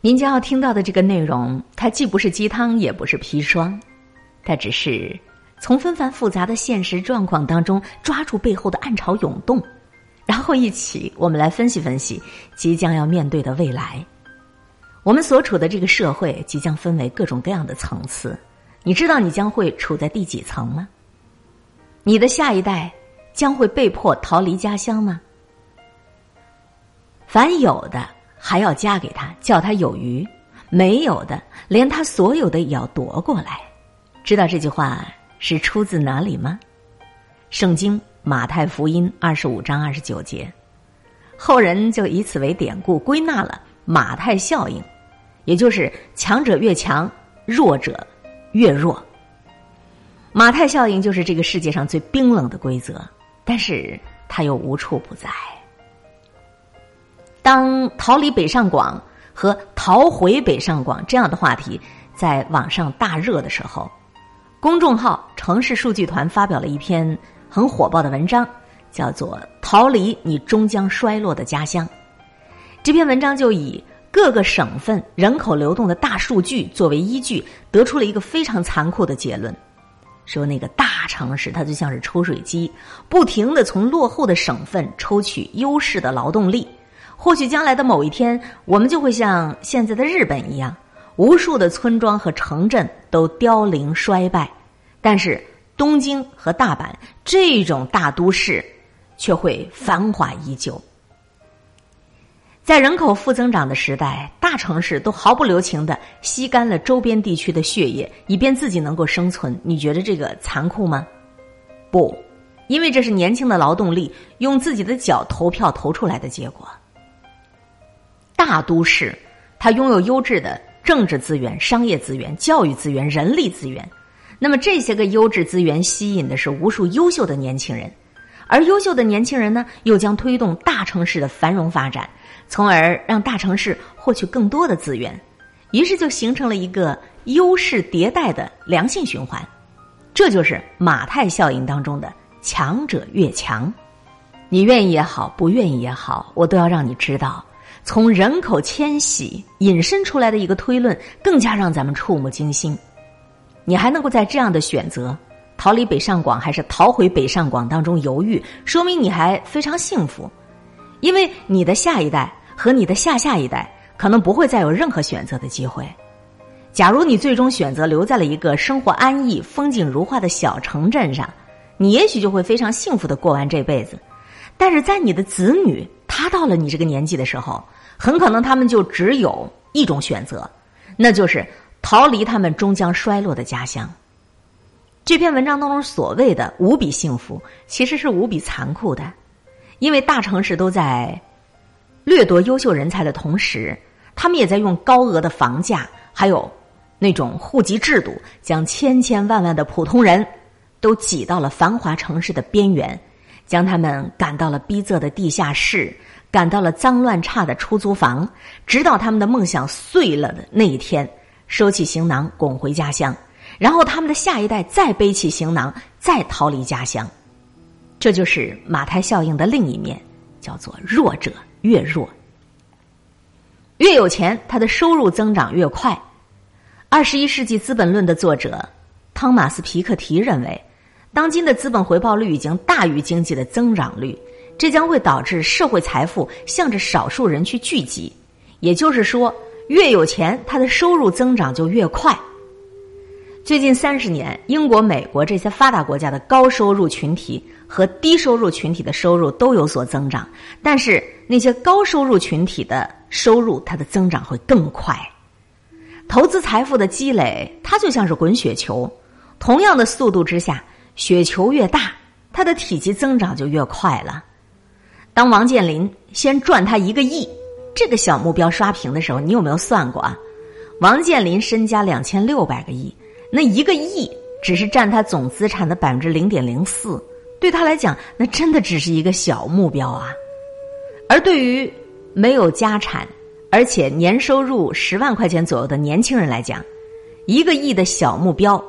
您将要听到的这个内容，它既不是鸡汤，也不是砒霜，它只是从纷繁复杂的现实状况当中抓住背后的暗潮涌动，然后一起我们来分析分析即将要面对的未来。我们所处的这个社会即将分为各种各样的层次，你知道你将会处在第几层吗？你的下一代将会被迫逃离家乡吗？凡有的。还要加给他，叫他有余；没有的，连他所有的也要夺过来。知道这句话是出自哪里吗？圣经马太福音二十五章二十九节，后人就以此为典故，归纳了马太效应，也就是强者越强，弱者越弱。马太效应就是这个世界上最冰冷的规则，但是它又无处不在。当逃离北上广和逃回北上广这样的话题在网上大热的时候，公众号城市数据团发表了一篇很火爆的文章，叫做《逃离你终将衰落的家乡》。这篇文章就以各个省份人口流动的大数据作为依据，得出了一个非常残酷的结论：说那个大城市它就像是抽水机，不停的从落后的省份抽取优势的劳动力。或许将来的某一天，我们就会像现在的日本一样，无数的村庄和城镇都凋零衰败，但是东京和大阪这种大都市却会繁华依旧。在人口负增长的时代，大城市都毫不留情的吸干了周边地区的血液，以便自己能够生存。你觉得这个残酷吗？不，因为这是年轻的劳动力用自己的脚投票投出来的结果。大都市，它拥有优质的政治资源、商业资源、教育资源、人力资源。那么这些个优质资源吸引的是无数优秀的年轻人，而优秀的年轻人呢，又将推动大城市的繁荣发展，从而让大城市获取更多的资源。于是就形成了一个优势迭代的良性循环。这就是马太效应当中的强者越强。你愿意也好，不愿意也好，我都要让你知道。从人口迁徙引申出来的一个推论，更加让咱们触目惊心。你还能够在这样的选择逃离北上广还是逃回北上广当中犹豫，说明你还非常幸福，因为你的下一代和你的下下一代可能不会再有任何选择的机会。假如你最终选择留在了一个生活安逸、风景如画的小城镇上，你也许就会非常幸福的过完这辈子。但是在你的子女他到了你这个年纪的时候，很可能他们就只有一种选择，那就是逃离他们终将衰落的家乡。这篇文章当中所谓的无比幸福，其实是无比残酷的，因为大城市都在掠夺优秀人才的同时，他们也在用高额的房价，还有那种户籍制度，将千千万万的普通人都挤到了繁华城市的边缘，将他们赶到了逼仄的地下室。赶到了脏乱差的出租房，直到他们的梦想碎了的那一天，收起行囊滚回家乡，然后他们的下一代再背起行囊再逃离家乡，这就是马太效应的另一面，叫做弱者越弱，越有钱，他的收入增长越快。二十一世纪资本论的作者汤马斯皮克提认为，当今的资本回报率已经大于经济的增长率。这将会导致社会财富向着少数人去聚集，也就是说，越有钱，他的收入增长就越快。最近三十年，英国、美国这些发达国家的高收入群体和低收入群体的收入都有所增长，但是那些高收入群体的收入，它的增长会更快。投资财富的积累，它就像是滚雪球，同样的速度之下，雪球越大，它的体积增长就越快了。当王健林先赚他一个亿这个小目标刷屏的时候，你有没有算过啊？王健林身家两千六百个亿，那一个亿只是占他总资产的百分之零点零四，对他来讲，那真的只是一个小目标啊。而对于没有家产而且年收入十万块钱左右的年轻人来讲，一个亿的小目标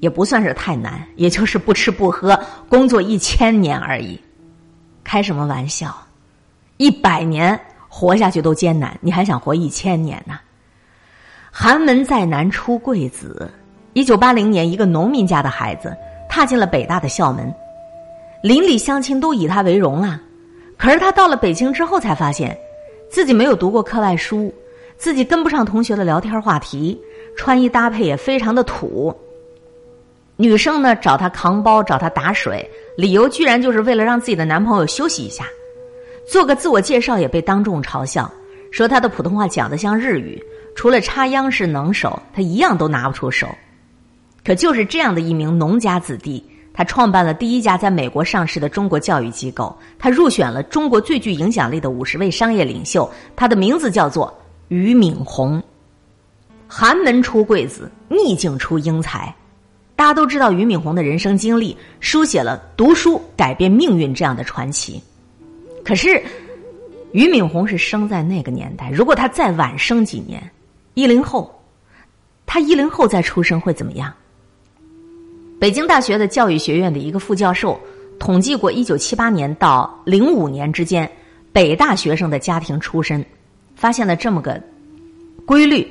也不算是太难，也就是不吃不喝工作一千年而已。开什么玩笑？一百年活下去都艰难，你还想活一千年呢？寒门再难出贵子。一九八零年，一个农民家的孩子踏进了北大的校门，邻里乡亲都以他为荣啊。可是他到了北京之后，才发现自己没有读过课外书，自己跟不上同学的聊天话题，穿衣搭配也非常的土。女生呢找他扛包，找他打水，理由居然就是为了让自己的男朋友休息一下。做个自我介绍也被当众嘲笑，说他的普通话讲的像日语。除了插秧是能手，他一样都拿不出手。可就是这样的一名农家子弟，他创办了第一家在美国上市的中国教育机构，他入选了中国最具影响力的五十位商业领袖。他的名字叫做俞敏洪。寒门出贵子，逆境出英才。大家都知道俞敏洪的人生经历，书写了读书改变命运这样的传奇。可是，俞敏洪是生在那个年代，如果他再晚生几年。一零后，他一零后再出生会怎么样？北京大学的教育学院的一个副教授统计过，一九七八年到零五年之间，北大学生的家庭出身，发现了这么个规律：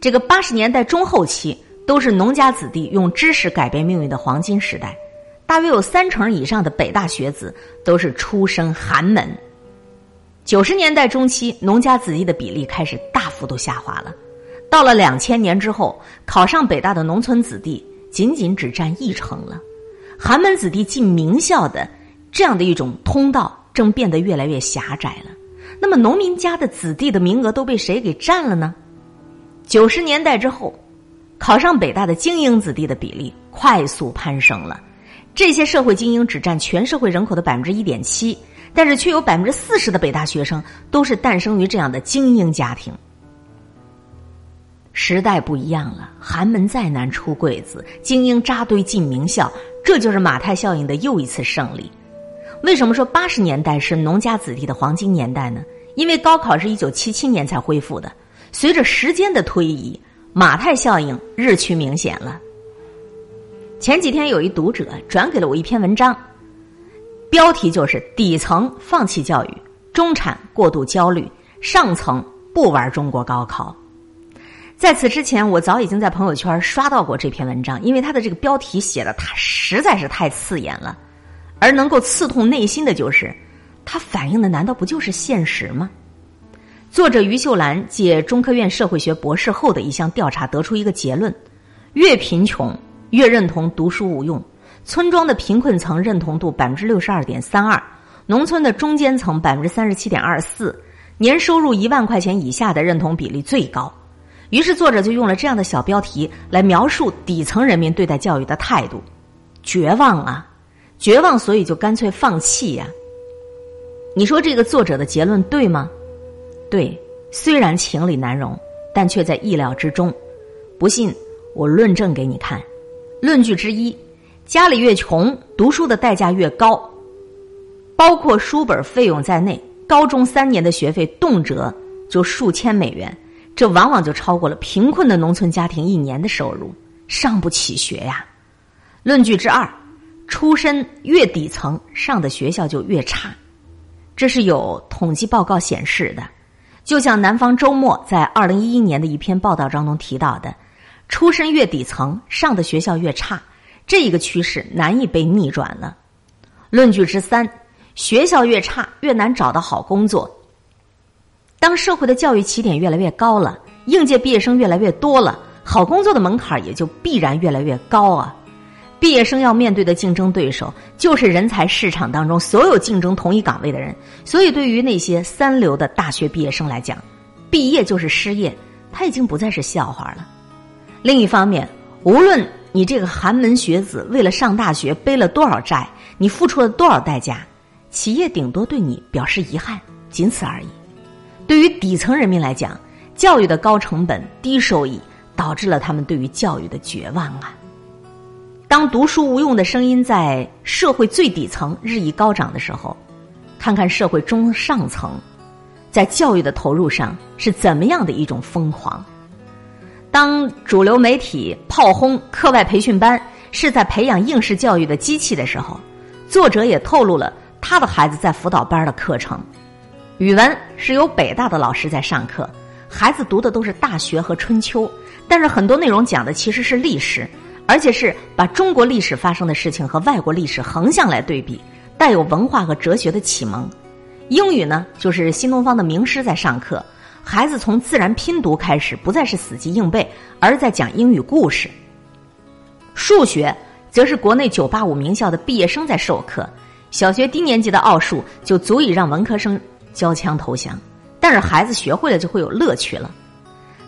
这个八十年代中后期都是农家子弟用知识改变命运的黄金时代，大约有三成以上的北大学子都是出身寒门。九十年代中期，农家子弟的比例开始大幅度下滑了。到了两千年之后，考上北大的农村子弟仅仅只占一成了，寒门子弟进名校的这样的一种通道正变得越来越狭窄了。那么，农民家的子弟的名额都被谁给占了呢？九十年代之后，考上北大的精英子弟的比例快速攀升了，这些社会精英只占全社会人口的百分之一点七，但是却有百分之四十的北大学生都是诞生于这样的精英家庭。时代不一样了，寒门再难出贵子，精英扎堆进名校，这就是马太效应的又一次胜利。为什么说八十年代是农家子弟的黄金年代呢？因为高考是一九七七年才恢复的，随着时间的推移，马太效应日趋明显了。前几天有一读者转给了我一篇文章，标题就是“底层放弃教育，中产过度焦虑，上层不玩中国高考”。在此之前，我早已经在朋友圈刷到过这篇文章，因为它的这个标题写的它实在是太刺眼了，而能够刺痛内心的就是，它反映的难道不就是现实吗？作者于秀兰借中科院社会学博士后的一项调查得出一个结论：越贫穷越认同读书无用。村庄的贫困层认同度百分之六十二点三二，农村的中间层百分之三十七点二四，年收入一万块钱以下的认同比例最高。于是，作者就用了这样的小标题来描述底层人民对待教育的态度：绝望啊，绝望，所以就干脆放弃呀。你说这个作者的结论对吗？对，虽然情理难容，但却在意料之中。不信，我论证给你看。论据之一：家里越穷，读书的代价越高，包括书本费用在内，高中三年的学费动辄就数千美元。这往往就超过了贫困的农村家庭一年的收入，上不起学呀。论据之二，出身越底层，上的学校就越差，这是有统计报告显示的。就像南方周末在二零一一年的一篇报道当中提到的，出身越底层，上的学校越差，这一个趋势难以被逆转了。论据之三，学校越差，越难找到好工作。当社会的教育起点越来越高了，应届毕业生越来越多了，好工作的门槛也就必然越来越高啊！毕业生要面对的竞争对手就是人才市场当中所有竞争同一岗位的人，所以对于那些三流的大学毕业生来讲，毕业就是失业，他已经不再是笑话了。另一方面，无论你这个寒门学子为了上大学背了多少债，你付出了多少代价，企业顶多对你表示遗憾，仅此而已。对于底层人民来讲，教育的高成本、低收益，导致了他们对于教育的绝望啊。当读书无用的声音在社会最底层日益高涨的时候，看看社会中上层在教育的投入上是怎么样的一种疯狂。当主流媒体炮轰课外培训班是在培养应试教育的机器的时候，作者也透露了他的孩子在辅导班的课程。语文是由北大的老师在上课，孩子读的都是《大学》和《春秋》，但是很多内容讲的其实是历史，而且是把中国历史发生的事情和外国历史横向来对比，带有文化和哲学的启蒙。英语呢，就是新东方的名师在上课，孩子从自然拼读开始，不再是死记硬背，而在讲英语故事。数学则是国内九八五名校的毕业生在授课，小学低年级的奥数就足以让文科生交枪投降。但是孩子学会了就会有乐趣了。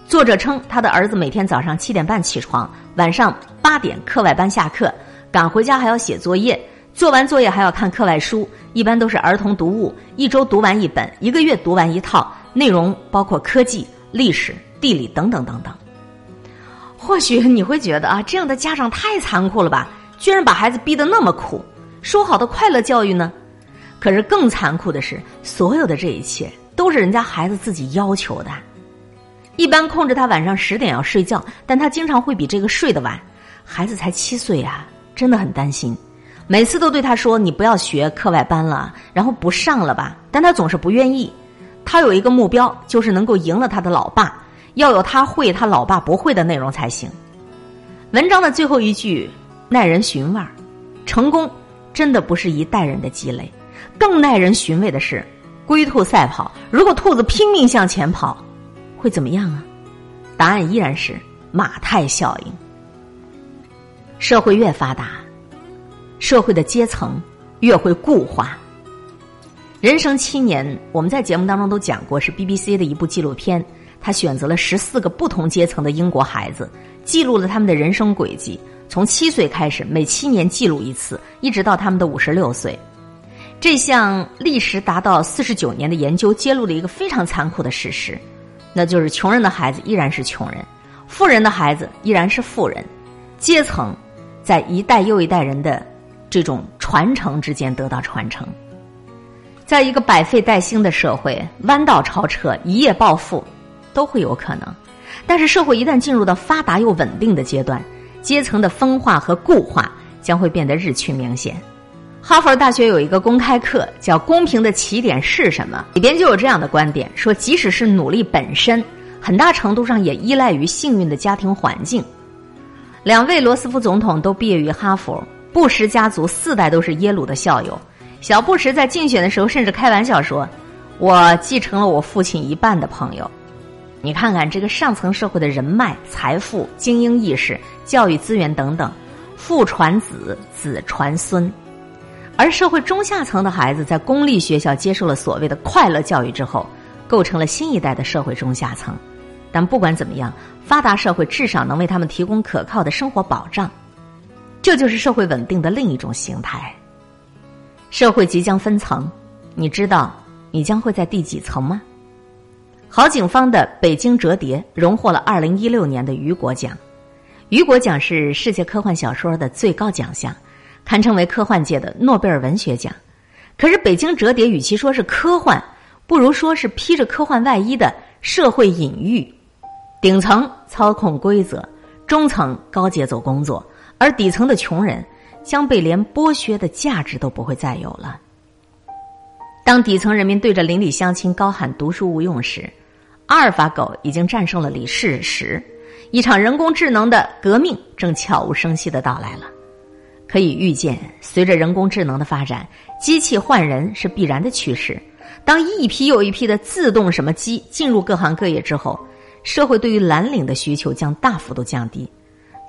作者称，他的儿子每天早上七点半起床，晚上八点课外班下课，赶回家还要写作业，做完作业还要看课外书，一般都是儿童读物，一周读完一本，一个月读完一套，内容包括科技、历史、地理等等等等。或许你会觉得啊，这样的家长太残酷了吧？居然把孩子逼得那么苦，说好的快乐教育呢？可是更残酷的是，所有的这一切。都是人家孩子自己要求的，一般控制他晚上十点要睡觉，但他经常会比这个睡得晚。孩子才七岁啊，真的很担心，每次都对他说：“你不要学课外班了，然后不上了吧。”但他总是不愿意。他有一个目标，就是能够赢了他的老爸，要有他会他老爸不会的内容才行。文章的最后一句耐人寻味儿：成功真的不是一代人的积累，更耐人寻味的是。龟兔赛跑，如果兔子拼命向前跑，会怎么样啊？答案依然是马太效应。社会越发达，社会的阶层越会固化。人生七年，我们在节目当中都讲过，是 BBC 的一部纪录片。他选择了十四个不同阶层的英国孩子，记录了他们的人生轨迹，从七岁开始，每七年记录一次，一直到他们的五十六岁。这项历时达到四十九年的研究揭露了一个非常残酷的事实，那就是穷人的孩子依然是穷人，富人的孩子依然是富人，阶层在一代又一代人的这种传承之间得到传承。在一个百废待兴的社会，弯道超车、一夜暴富都会有可能，但是社会一旦进入到发达又稳定的阶段，阶层的分化和固化将会变得日趋明显。哈佛大学有一个公开课叫《公平的起点是什么》，里边就有这样的观点：说，即使是努力本身，很大程度上也依赖于幸运的家庭环境。两位罗斯福总统都毕业于哈佛，布什家族四代都是耶鲁的校友。小布什在竞选的时候甚至开玩笑说：“我继承了我父亲一半的朋友。”你看看这个上层社会的人脉、财富、精英意识、教育资源等等，父传子，子传孙。而社会中下层的孩子在公立学校接受了所谓的快乐教育之后，构成了新一代的社会中下层。但不管怎么样，发达社会至少能为他们提供可靠的生活保障，这就是社会稳定的另一种形态。社会即将分层，你知道你将会在第几层吗？郝景芳的《北京折叠》荣获了二零一六年的雨果奖。雨果奖是世界科幻小说的最高奖项。堪称为科幻界的诺贝尔文学奖，可是《北京折叠》与其说是科幻，不如说是披着科幻外衣的社会隐喻。顶层操控规则，中层高节奏工作，而底层的穷人将被连剥削的价值都不会再有了。当底层人民对着邻里乡亲高喊“读书无用”时，阿尔法狗已经战胜了李世石，一场人工智能的革命正悄无声息的到来了。可以预见，随着人工智能的发展，机器换人是必然的趋势。当一批又一批的自动什么机进入各行各业之后，社会对于蓝领的需求将大幅度降低。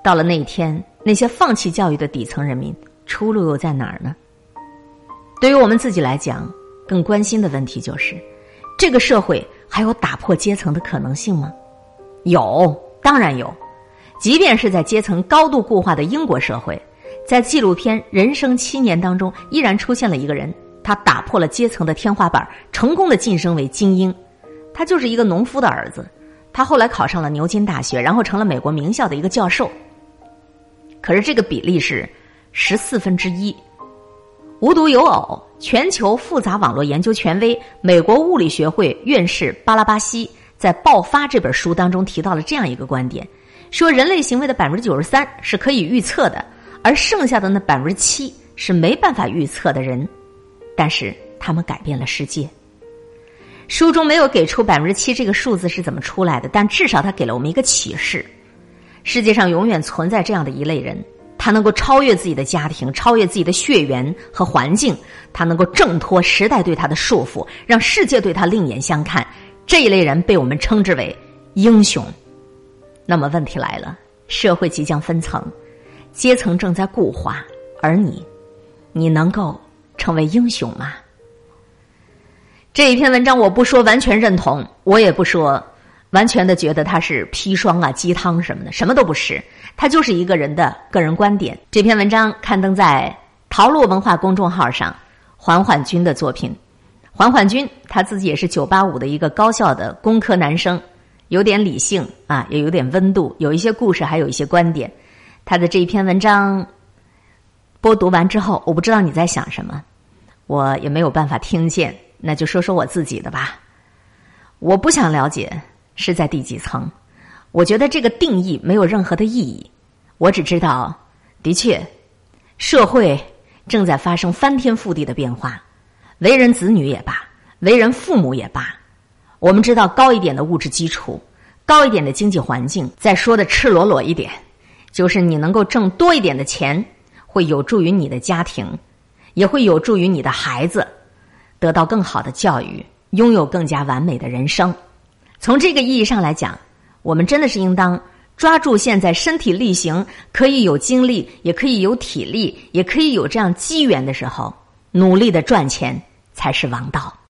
到了那一天，那些放弃教育的底层人民，出路又在哪儿呢？对于我们自己来讲，更关心的问题就是：这个社会还有打破阶层的可能性吗？有，当然有。即便是在阶层高度固化的英国社会。在纪录片《人生七年》当中，依然出现了一个人，他打破了阶层的天花板，成功的晋升为精英。他就是一个农夫的儿子，他后来考上了牛津大学，然后成了美国名校的一个教授。可是这个比例是十四分之一。无独有偶，全球复杂网络研究权威、美国物理学会院士巴拉巴西在《爆发》这本书当中提到了这样一个观点：说人类行为的百分之九十三是可以预测的。而剩下的那百分之七是没办法预测的人，但是他们改变了世界。书中没有给出百分之七这个数字是怎么出来的，但至少他给了我们一个启示：世界上永远存在这样的一类人，他能够超越自己的家庭，超越自己的血缘和环境，他能够挣脱时代对他的束缚，让世界对他另眼相看。这一类人被我们称之为英雄。那么问题来了，社会即将分层，阶层正在固化，而你，你能够成为英雄吗？这一篇文章，我不说完全认同，我也不说完全的觉得它是砒霜啊、鸡汤什么的，什么都不是，它就是一个人的个人观点。这篇文章刊登在陶路文化公众号上，缓缓君的作品。缓缓君他自己也是九八五的一个高校的工科男生，有点理性啊，也有点温度，有一些故事，还有一些观点。他的这一篇文章播读完之后，我不知道你在想什么，我也没有办法听见。那就说说我自己的吧。我不想了解是在第几层，我觉得这个定义没有任何的意义。我只知道，的确，社会正在发生翻天覆地的变化。为人子女也罢，为人父母也罢，我们知道高一点的物质基础，高一点的经济环境，再说的赤裸裸一点，就是你能够挣多一点的钱，会有助于你的家庭，也会有助于你的孩子。得到更好的教育，拥有更加完美的人生。从这个意义上来讲，我们真的是应当抓住现在身体力行，可以有精力，也可以有体力，也可以有这样机缘的时候，努力的赚钱才是王道。